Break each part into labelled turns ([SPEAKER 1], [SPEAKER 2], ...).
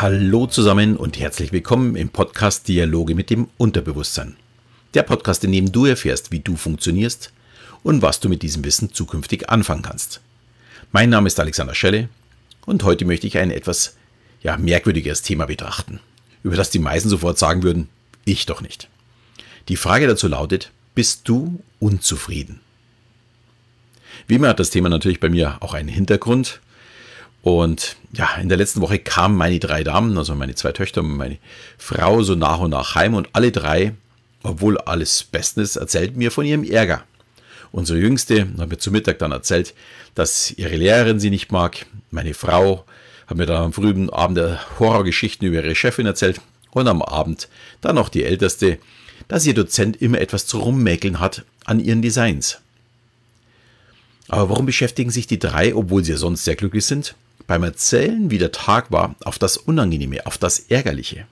[SPEAKER 1] Hallo zusammen und herzlich willkommen im Podcast Dialoge mit dem Unterbewusstsein. Der Podcast, in dem du erfährst, wie du funktionierst und was du mit diesem Wissen zukünftig anfangen kannst. Mein Name ist Alexander Schelle und heute möchte ich ein etwas ja, merkwürdigeres Thema betrachten, über das die meisten sofort sagen würden, ich doch nicht. Die Frage dazu lautet, bist du unzufrieden? Wie immer hat das Thema natürlich bei mir auch einen Hintergrund. Und ja, in der letzten Woche kamen meine drei Damen, also meine zwei Töchter und meine Frau, so nach und nach heim und alle drei, obwohl alles bestens erzählten mir von ihrem Ärger. Unsere Jüngste hat mir zu Mittag dann erzählt, dass ihre Lehrerin sie nicht mag. Meine Frau hat mir dann am frühen Abend Horrorgeschichten über ihre Chefin erzählt. Und am Abend dann noch die Älteste, dass ihr Dozent immer etwas zu rummäkeln hat an ihren Designs. Aber warum beschäftigen sich die drei, obwohl sie ja sonst sehr glücklich sind, beim Erzählen, wie der Tag war, auf das Unangenehme, auf das Ärgerliche?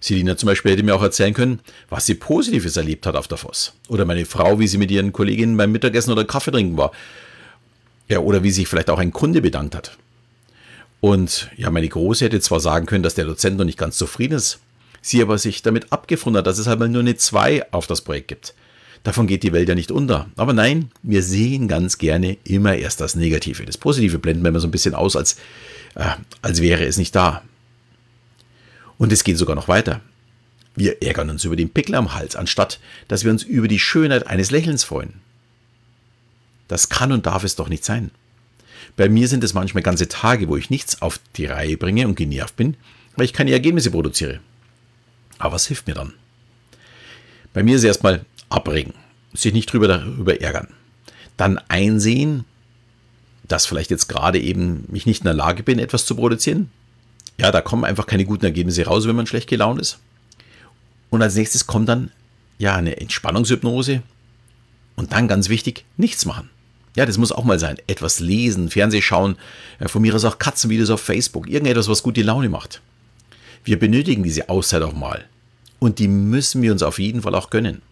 [SPEAKER 1] Selina zum Beispiel hätte mir auch erzählen können, was sie Positives erlebt hat auf der Voss. Oder meine Frau, wie sie mit ihren Kolleginnen beim Mittagessen oder Kaffee trinken war. Ja, oder wie sich vielleicht auch ein Kunde bedankt hat. Und ja, meine Große hätte zwar sagen können, dass der Dozent noch nicht ganz zufrieden ist, sie aber sich damit abgefunden hat, dass es halt mal nur eine 2 auf das Projekt gibt. Davon geht die Welt ja nicht unter. Aber nein, wir sehen ganz gerne immer erst das Negative. Das Positive blenden wir immer so ein bisschen aus, als, äh, als wäre es nicht da. Und es geht sogar noch weiter. Wir ärgern uns über den Pickel am Hals, anstatt dass wir uns über die Schönheit eines Lächelns freuen. Das kann und darf es doch nicht sein. Bei mir sind es manchmal ganze Tage, wo ich nichts auf die Reihe bringe und genervt bin, weil ich keine Ergebnisse produziere. Aber was hilft mir dann? Bei mir ist erstmal abregen, sich nicht drüber darüber ärgern. Dann einsehen, dass vielleicht jetzt gerade eben ich nicht in der Lage bin, etwas zu produzieren. Ja, da kommen einfach keine guten Ergebnisse raus, wenn man schlecht gelaunt ist. Und als nächstes kommt dann ja eine Entspannungshypnose und dann ganz wichtig, nichts machen. Ja, das muss auch mal sein. Etwas lesen, Fernseh schauen, von mir aus auch Katzenvideos auf Facebook, irgendetwas, was gute Laune macht. Wir benötigen diese Auszeit auch mal. Und die müssen wir uns auf jeden Fall auch gönnen.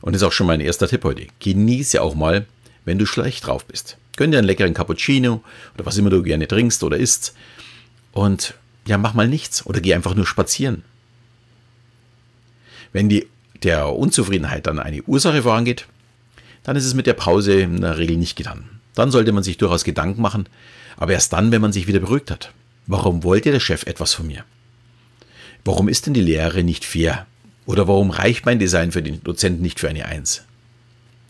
[SPEAKER 1] Und das ist auch schon mein erster Tipp heute. Genieße auch mal, wenn du schlecht drauf bist. Gönn dir einen leckeren Cappuccino oder was immer du gerne trinkst oder isst. Und ja, mach mal nichts oder geh einfach nur spazieren. Wenn die, der Unzufriedenheit dann eine Ursache vorangeht, dann ist es mit der Pause in der Regel nicht getan. Dann sollte man sich durchaus Gedanken machen, aber erst dann, wenn man sich wieder beruhigt hat. Warum wollte der Chef etwas von mir? Warum ist denn die Lehre nicht fair? Oder warum reicht mein Design für den Dozenten nicht für eine Eins?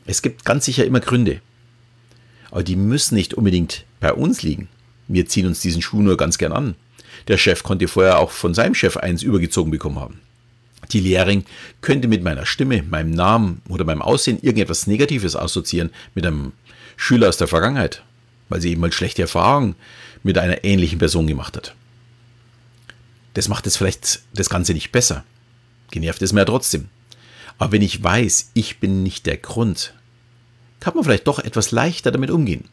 [SPEAKER 1] Es gibt ganz sicher immer Gründe. Aber die müssen nicht unbedingt bei uns liegen. Wir ziehen uns diesen Schuh nur ganz gern an. Der Chef konnte vorher auch von seinem Chef eins übergezogen bekommen haben. Die Lehrerin könnte mit meiner Stimme, meinem Namen oder meinem Aussehen irgendetwas Negatives assoziieren mit einem Schüler aus der Vergangenheit, weil sie eben mal schlechte Erfahrungen mit einer ähnlichen Person gemacht hat. Das macht es vielleicht das Ganze nicht besser. Genervt ist mir ja trotzdem. Aber wenn ich weiß, ich bin nicht der Grund, kann man vielleicht doch etwas leichter damit umgehen.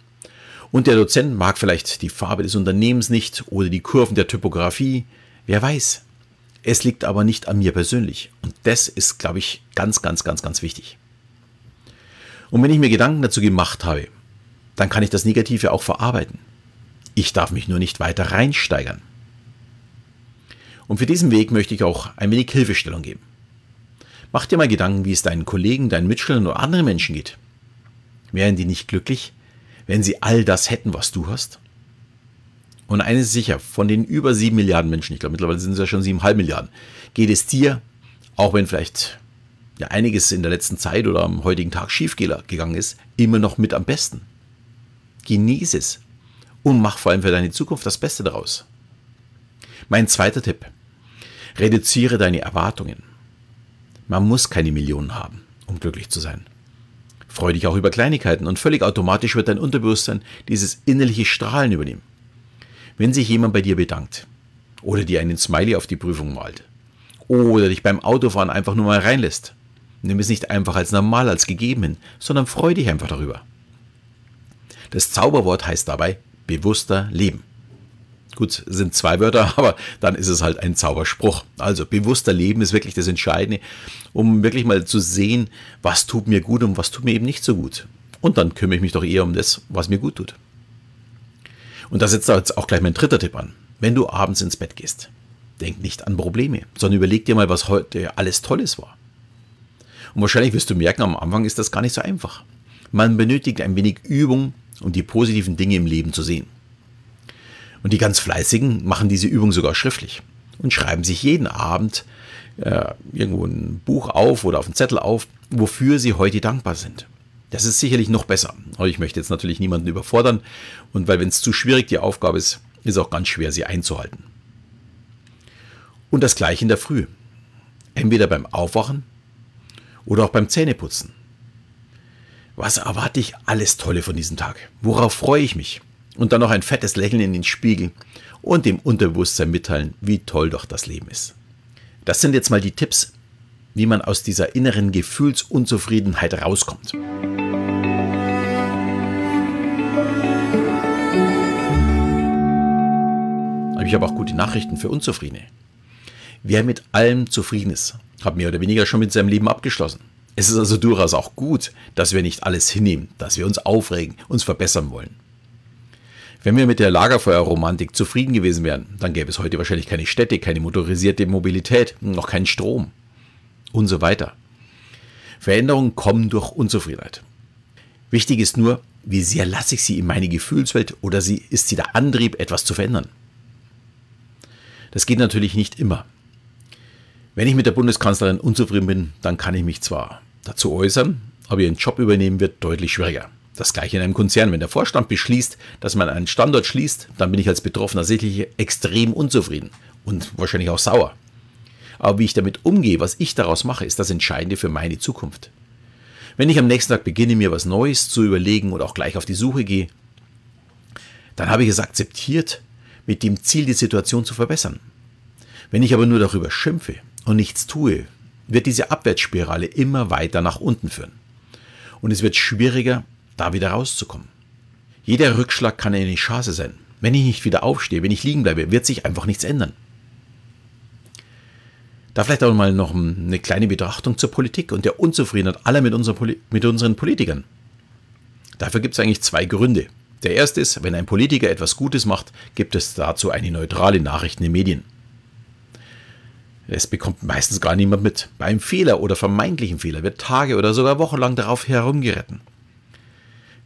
[SPEAKER 1] Und der Dozent mag vielleicht die Farbe des Unternehmens nicht oder die Kurven der Typografie. Wer weiß. Es liegt aber nicht an mir persönlich. Und das ist, glaube ich, ganz, ganz, ganz, ganz wichtig. Und wenn ich mir Gedanken dazu gemacht habe, dann kann ich das Negative auch verarbeiten. Ich darf mich nur nicht weiter reinsteigern. Und für diesen Weg möchte ich auch ein wenig Hilfestellung geben. Mach dir mal Gedanken, wie es deinen Kollegen, deinen Mitschülern oder anderen Menschen geht. Wären die nicht glücklich, wenn sie all das hätten, was du hast? Und eines ist sicher, von den über sieben Milliarden Menschen, ich glaube mittlerweile sind es ja schon siebeneinhalb Milliarden, geht es dir, auch wenn vielleicht ja einiges in der letzten Zeit oder am heutigen Tag schiefgegangen ist, immer noch mit am besten. Genieße es und mach vor allem für deine Zukunft das Beste daraus. Mein zweiter Tipp. Reduziere deine Erwartungen. Man muss keine Millionen haben, um glücklich zu sein. Freue dich auch über Kleinigkeiten und völlig automatisch wird dein Unterbewusstsein dieses innerliche Strahlen übernehmen. Wenn sich jemand bei dir bedankt oder dir einen Smiley auf die Prüfung malt oder dich beim Autofahren einfach nur mal reinlässt, nimm es nicht einfach als normal, als gegeben hin, sondern freu dich einfach darüber. Das Zauberwort heißt dabei bewusster Leben. Gut, sind zwei Wörter, aber dann ist es halt ein Zauberspruch. Also bewusster Leben ist wirklich das Entscheidende, um wirklich mal zu sehen, was tut mir gut und was tut mir eben nicht so gut. Und dann kümmere ich mich doch eher um das, was mir gut tut. Und da setzt jetzt auch gleich mein dritter Tipp an. wenn du abends ins Bett gehst, denk nicht an Probleme, sondern überleg dir mal, was heute alles Tolles war. Und wahrscheinlich wirst du merken, am Anfang ist das gar nicht so einfach. Man benötigt ein wenig Übung, um die positiven Dinge im Leben zu sehen. Und die ganz Fleißigen machen diese Übung sogar schriftlich und schreiben sich jeden Abend äh, irgendwo ein Buch auf oder auf einen Zettel auf, wofür sie heute dankbar sind. Das ist sicherlich noch besser. Aber ich möchte jetzt natürlich niemanden überfordern. Und weil wenn es zu schwierig die Aufgabe ist, ist es auch ganz schwer, sie einzuhalten. Und das gleiche in der Früh. Entweder beim Aufwachen oder auch beim Zähneputzen. Was erwarte ich alles Tolle von diesem Tag? Worauf freue ich mich? Und dann noch ein fettes Lächeln in den Spiegel und dem Unterbewusstsein mitteilen, wie toll doch das Leben ist. Das sind jetzt mal die Tipps, wie man aus dieser inneren Gefühlsunzufriedenheit rauskommt. Aber ich habe auch gute Nachrichten für Unzufriedene. Wer mit allem zufrieden ist, hat mehr oder weniger schon mit seinem Leben abgeschlossen. Es ist also durchaus auch gut, dass wir nicht alles hinnehmen, dass wir uns aufregen, uns verbessern wollen. Wenn wir mit der Lagerfeuerromantik zufrieden gewesen wären, dann gäbe es heute wahrscheinlich keine Städte, keine motorisierte Mobilität, noch keinen Strom und so weiter. Veränderungen kommen durch Unzufriedenheit. Wichtig ist nur, wie sehr lasse ich sie in meine Gefühlswelt oder ist sie der Antrieb, etwas zu verändern. Das geht natürlich nicht immer. Wenn ich mit der Bundeskanzlerin unzufrieden bin, dann kann ich mich zwar dazu äußern, aber ihren Job übernehmen wird deutlich schwieriger. Das gleiche in einem Konzern. Wenn der Vorstand beschließt, dass man einen Standort schließt, dann bin ich als Betroffener sicherlich extrem unzufrieden und wahrscheinlich auch sauer. Aber wie ich damit umgehe, was ich daraus mache, ist das Entscheidende für meine Zukunft. Wenn ich am nächsten Tag beginne, mir was Neues zu überlegen oder auch gleich auf die Suche gehe, dann habe ich es akzeptiert, mit dem Ziel, die Situation zu verbessern. Wenn ich aber nur darüber schimpfe und nichts tue, wird diese Abwärtsspirale immer weiter nach unten führen. Und es wird schwieriger, da wieder rauszukommen. Jeder Rückschlag kann eine Chance sein. Wenn ich nicht wieder aufstehe, wenn ich liegen bleibe, wird sich einfach nichts ändern. Da vielleicht auch mal noch eine kleine Betrachtung zur Politik und der Unzufriedenheit aller mit, unseren, mit unseren Politikern. Dafür gibt es eigentlich zwei Gründe. Der erste ist, wenn ein Politiker etwas Gutes macht, gibt es dazu eine neutrale Nachricht in den Medien. Es bekommt meistens gar niemand mit. Bei einem Fehler oder vermeintlichen Fehler wird Tage oder sogar wochenlang darauf herumgeritten.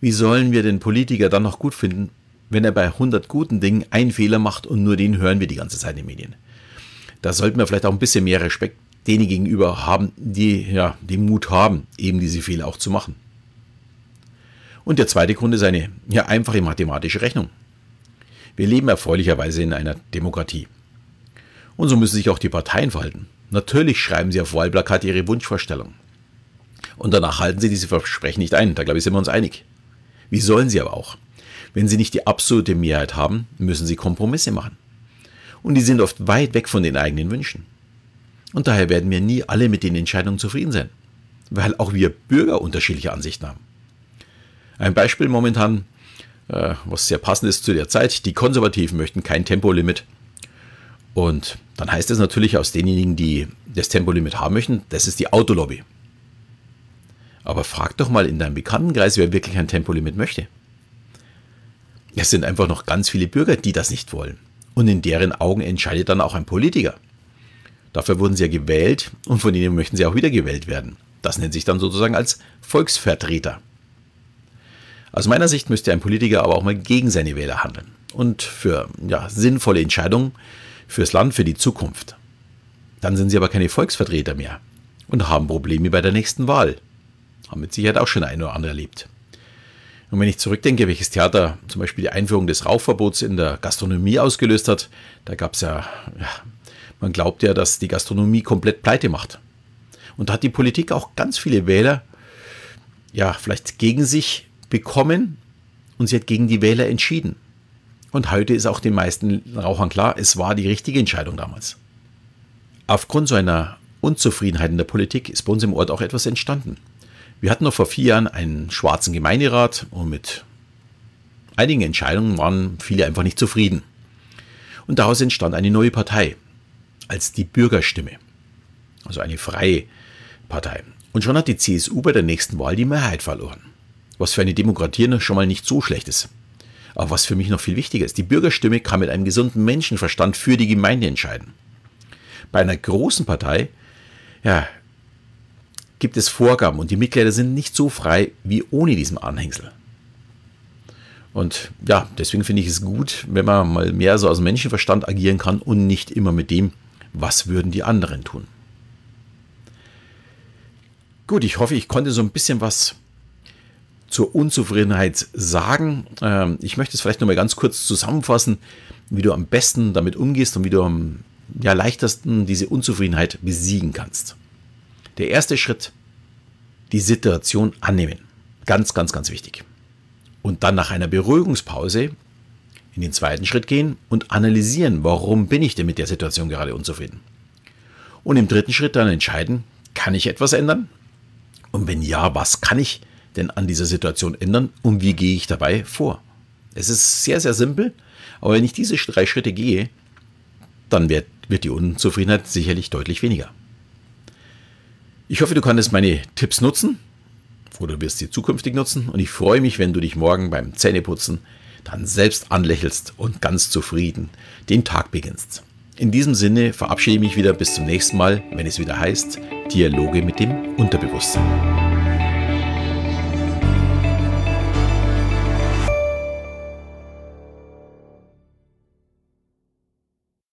[SPEAKER 1] Wie sollen wir den Politiker dann noch gut finden, wenn er bei 100 guten Dingen einen Fehler macht und nur den hören wir die ganze Zeit in den Medien? Da sollten wir vielleicht auch ein bisschen mehr Respekt denen gegenüber haben, die ja den Mut haben, eben diese Fehler auch zu machen. Und der zweite Grund ist eine ja, einfache mathematische Rechnung. Wir leben erfreulicherweise in einer Demokratie. Und so müssen sich auch die Parteien verhalten. Natürlich schreiben sie auf Wahlplakate ihre Wunschvorstellung. Und danach halten sie diese Versprechen nicht ein. Da glaube ich, sind wir uns einig. Wie sollen sie aber auch? Wenn sie nicht die absolute Mehrheit haben, müssen sie Kompromisse machen. Und die sind oft weit weg von den eigenen Wünschen. Und daher werden wir nie alle mit den Entscheidungen zufrieden sein, weil auch wir Bürger unterschiedliche Ansichten haben. Ein Beispiel momentan, äh, was sehr passend ist zu der Zeit, die Konservativen möchten kein Tempolimit. Und dann heißt es natürlich aus denjenigen, die das Tempolimit haben möchten, das ist die Autolobby. Aber frag doch mal in deinem Bekanntenkreis, wer wirklich ein Tempolimit möchte. Es sind einfach noch ganz viele Bürger, die das nicht wollen. Und in deren Augen entscheidet dann auch ein Politiker. Dafür wurden sie ja gewählt und von ihnen möchten sie auch wieder gewählt werden. Das nennt sich dann sozusagen als Volksvertreter. Aus meiner Sicht müsste ein Politiker aber auch mal gegen seine Wähler handeln und für ja, sinnvolle Entscheidungen fürs Land, für die Zukunft. Dann sind sie aber keine Volksvertreter mehr und haben Probleme bei der nächsten Wahl. Haben mit Sicherheit auch schon ein oder andere erlebt. Und wenn ich zurückdenke, welches Theater zum Beispiel die Einführung des Rauchverbots in der Gastronomie ausgelöst hat, da gab es ja, ja, man glaubt ja, dass die Gastronomie komplett pleite macht. Und da hat die Politik auch ganz viele Wähler, ja, vielleicht gegen sich bekommen und sie hat gegen die Wähler entschieden. Und heute ist auch den meisten Rauchern klar, es war die richtige Entscheidung damals. Aufgrund so einer Unzufriedenheit in der Politik ist bei uns im Ort auch etwas entstanden. Wir hatten noch vor vier Jahren einen schwarzen Gemeinderat und mit einigen Entscheidungen waren viele einfach nicht zufrieden. Und daraus entstand eine neue Partei als die Bürgerstimme, also eine freie Partei. Und schon hat die CSU bei der nächsten Wahl die Mehrheit verloren, was für eine Demokratie schon mal nicht so schlecht ist. Aber was für mich noch viel wichtiger ist, die Bürgerstimme kann mit einem gesunden Menschenverstand für die Gemeinde entscheiden. Bei einer großen Partei, ja, gibt es Vorgaben und die Mitglieder sind nicht so frei wie ohne diesen Anhängsel. Und ja, deswegen finde ich es gut, wenn man mal mehr so aus dem Menschenverstand agieren kann und nicht immer mit dem, was würden die anderen tun. Gut, ich hoffe, ich konnte so ein bisschen was zur Unzufriedenheit sagen. Ähm, ich möchte es vielleicht noch mal ganz kurz zusammenfassen, wie du am besten damit umgehst und wie du am ja, leichtesten diese Unzufriedenheit besiegen kannst. Der erste Schritt, die Situation annehmen. Ganz, ganz, ganz wichtig und dann nach einer Beruhigungspause in den zweiten Schritt gehen und analysieren, warum bin ich denn mit der Situation gerade unzufrieden. Und im dritten Schritt dann entscheiden, kann ich etwas ändern? Und wenn ja, was kann ich denn an dieser Situation ändern und wie gehe ich dabei vor? Es ist sehr, sehr simpel, aber wenn ich diese drei Schritte gehe, dann wird, wird die Unzufriedenheit sicherlich deutlich weniger. Ich hoffe, du kannst meine Tipps nutzen oder wirst sie zukünftig nutzen. Und ich freue mich, wenn du dich morgen beim Zähneputzen dann selbst anlächelst und ganz zufrieden den Tag beginnst. In diesem Sinne verabschiede ich mich wieder bis zum nächsten Mal, wenn es wieder heißt Dialoge mit dem Unterbewusstsein.